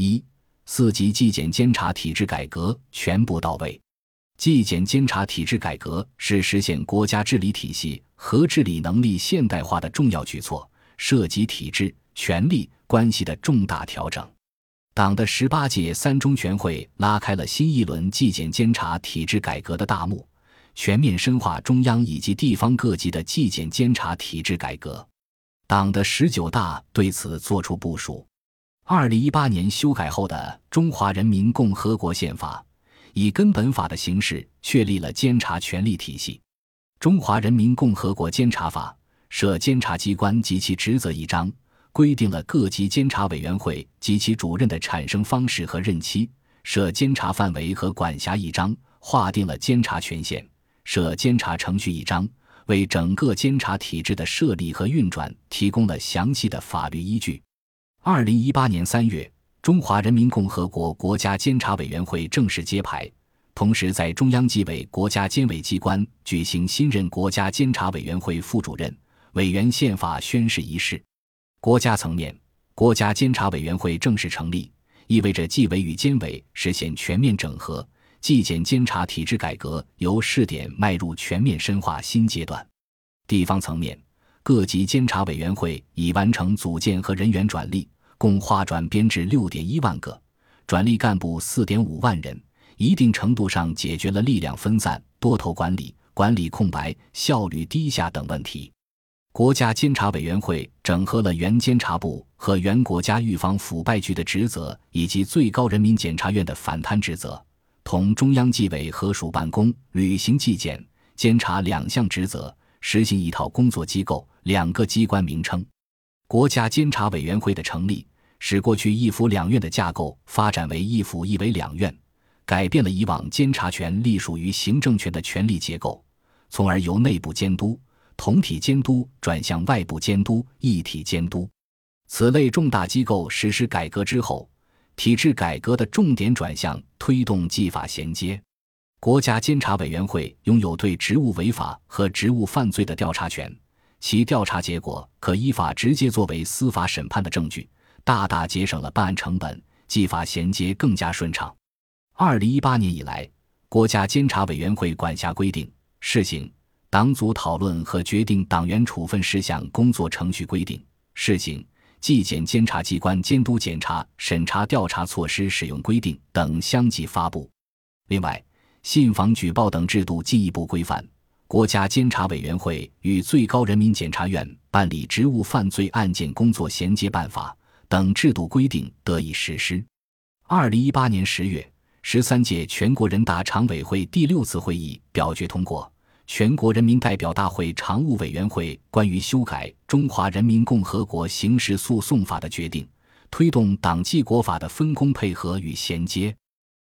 一、四级纪检监察体制改革全部到位。纪检监察体制改革是实现国家治理体系和治理能力现代化的重要举措，涉及体制、权力关系的重大调整。党的十八届三中全会拉开了新一轮纪检监察体制改革的大幕，全面深化中央以及地方各级的纪检监察体制改革。党的十九大对此作出部署。二零一八年修改后的《中华人民共和国宪法》。以根本法的形式确立了监察权力体系，《中华人民共和国监察法》设监察机关及其职责一章，规定了各级监察委员会及其主任的产生方式和任期；设监察范围和管辖一章，划定了监察权限；设监察程序一章，为整个监察体制的设立和运转提供了详细的法律依据。二零一八年三月。中华人民共和国国家监察委员会正式揭牌，同时在中央纪委国家监委机关举行新任国家监察委员会副主任、委员宪法宣誓仪式。国家层面，国家监察委员会正式成立，意味着纪委与监委实现全面整合，纪检监察体制改革由试点迈入全面深化新阶段。地方层面，各级监察委员会已完成组建和人员转隶。共划转编制六点一万个，转隶干部四点五万人，一定程度上解决了力量分散、多头管理、管理空白、效率低下等问题。国家监察委员会整合了原监察部和原国家预防腐败局的职责，以及最高人民检察院的反贪职责，同中央纪委合署办公，履行纪检监察两项职责，实行一套工作机构、两个机关名称。国家监察委员会的成立。使过去一府两院的架构发展为一府一委两院，改变了以往监察权隶属于行政权的权力结构，从而由内部监督、同体监督转向外部监督、一体监督。此类重大机构实施改革之后，体制改革的重点转向推动纪法衔接。国家监察委员会拥有对职务违法和职务犯罪的调查权，其调查结果可依法直接作为司法审判的证据。大大节省了办案成本，纪法衔接更加顺畅。二零一八年以来，国家监察委员会管辖规定试行党组讨论和决定党员处分事项工作程序规定试行纪检监察机关监督检查审查调查措施使用规定等相继发布。另外，信访举报等制度进一步规范，国家监察委员会与最高人民检察院办理职务犯罪案件工作衔接办法。等制度规定得以实施。二零一八年十月，十三届全国人大常委会第六次会议表决通过《全国人民代表大会常务委员会关于修改《中华人民共和国刑事诉讼法》的决定》，推动党纪国法的分工配合与衔接。